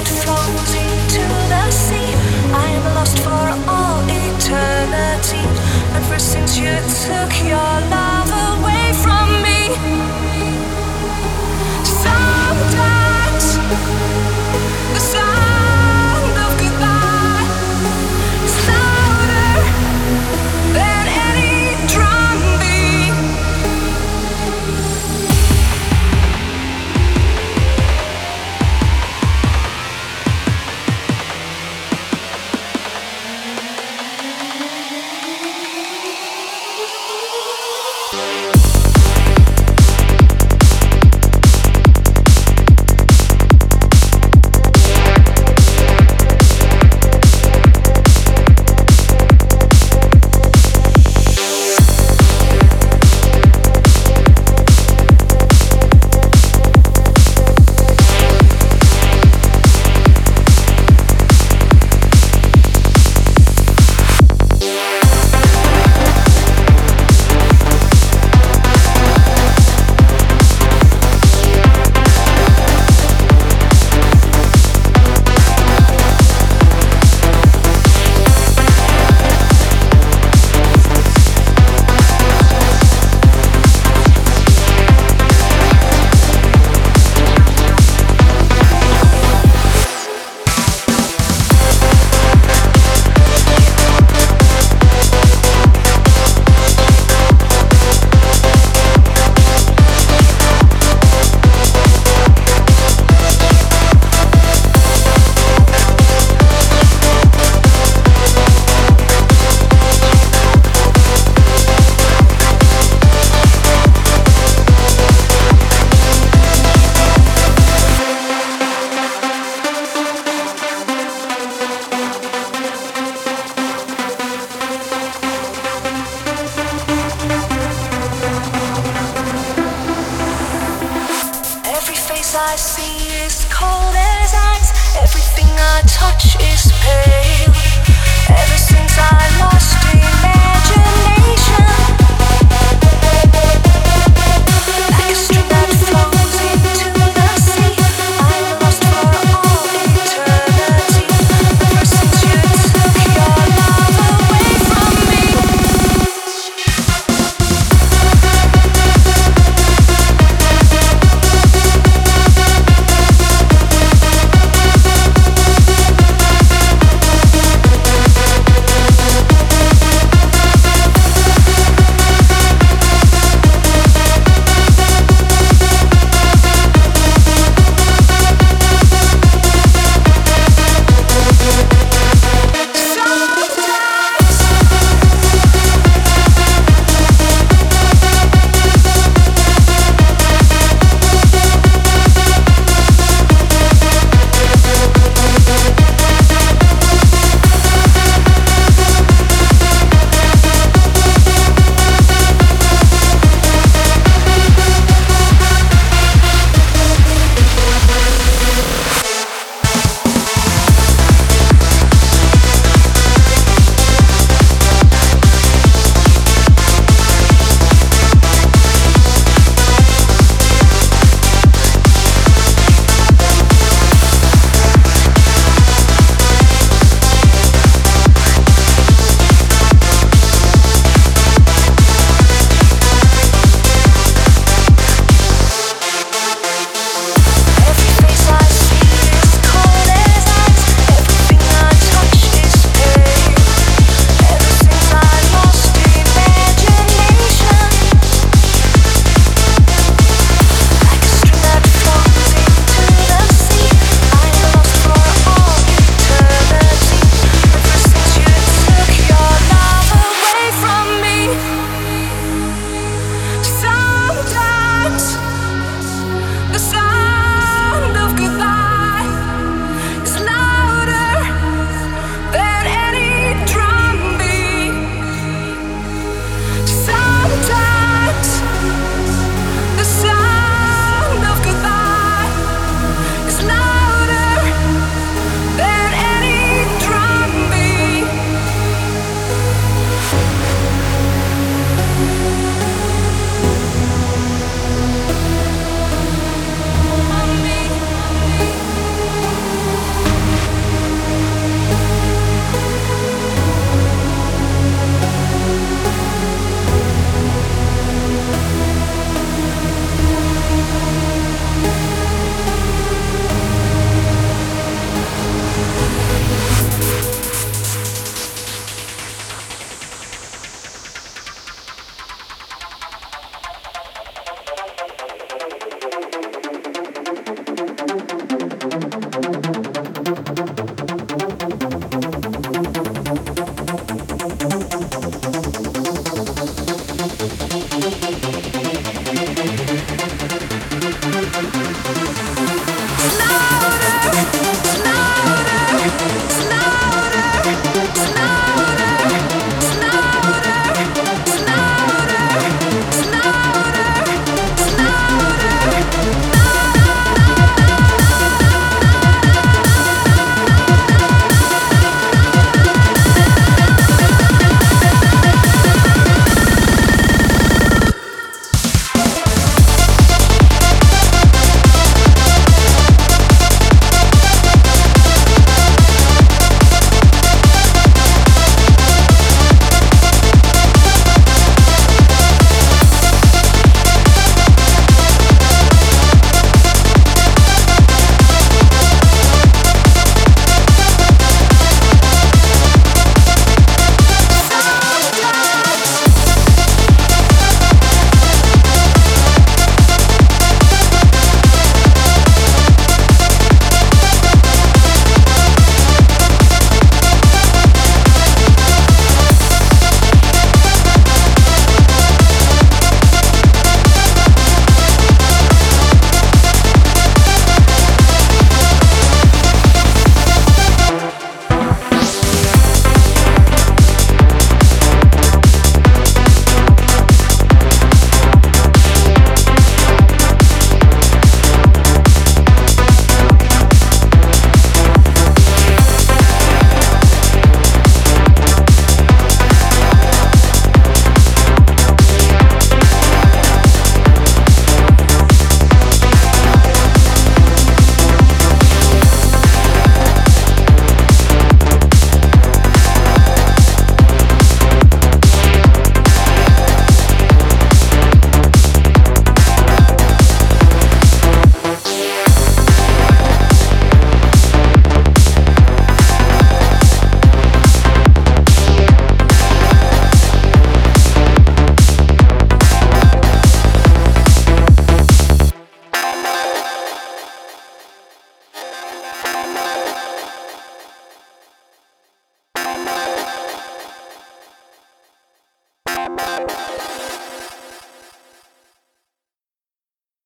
that falls into the sea. I am lost for all. touch